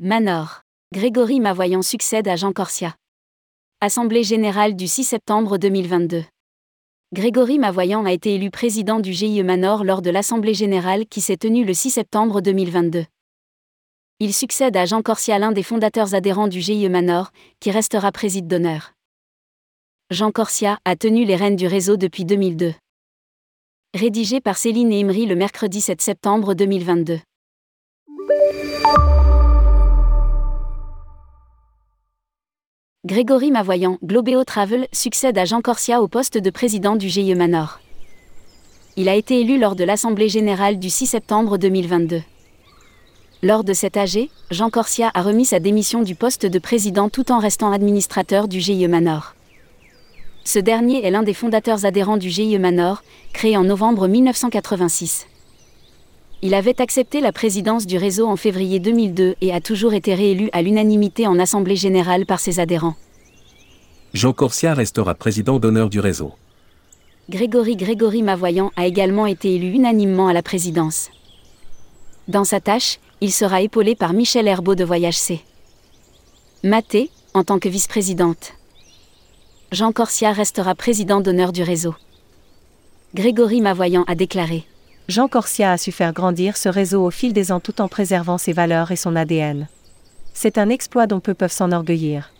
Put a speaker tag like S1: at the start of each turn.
S1: Manor. Grégory Mavoyant succède à Jean Corsia. Assemblée générale du 6 septembre 2022. Grégory Mavoyant a été élu président du GIE Manor lors de l'Assemblée générale qui s'est tenue le 6 septembre 2022. Il succède à Jean Corsia, l'un des fondateurs adhérents du GIE Manor, qui restera président d'honneur. Jean Corsia a tenu les rênes du réseau depuis 2002. Rédigé par Céline et Imri le mercredi 7 septembre 2022. Grégory Mavoyant, Globeo Travel, succède à Jean Corsia au poste de président du GIE Manor. Il a été élu lors de l'Assemblée générale du 6 septembre 2022. Lors de cet AG, Jean Corsia a remis sa démission du poste de président tout en restant administrateur du GIE Manor. Ce dernier est l'un des fondateurs adhérents du GIE Manor, créé en novembre 1986. Il avait accepté la présidence du réseau en février 2002 et a toujours été réélu à l'unanimité en Assemblée générale par ses adhérents.
S2: Jean Corsia restera président d'honneur du réseau.
S1: Grégory Grégory Mavoyant a également été élu unanimement à la présidence. Dans sa tâche, il sera épaulé par Michel Herbeau de Voyage C. Maté, en tant que vice-présidente. Jean Corsia restera président d'honneur du réseau. Grégory Mavoyant a déclaré
S3: Jean Corsia a su faire grandir ce réseau au fil des ans tout en préservant ses valeurs et son ADN. C'est un exploit dont peu peuvent s'enorgueillir.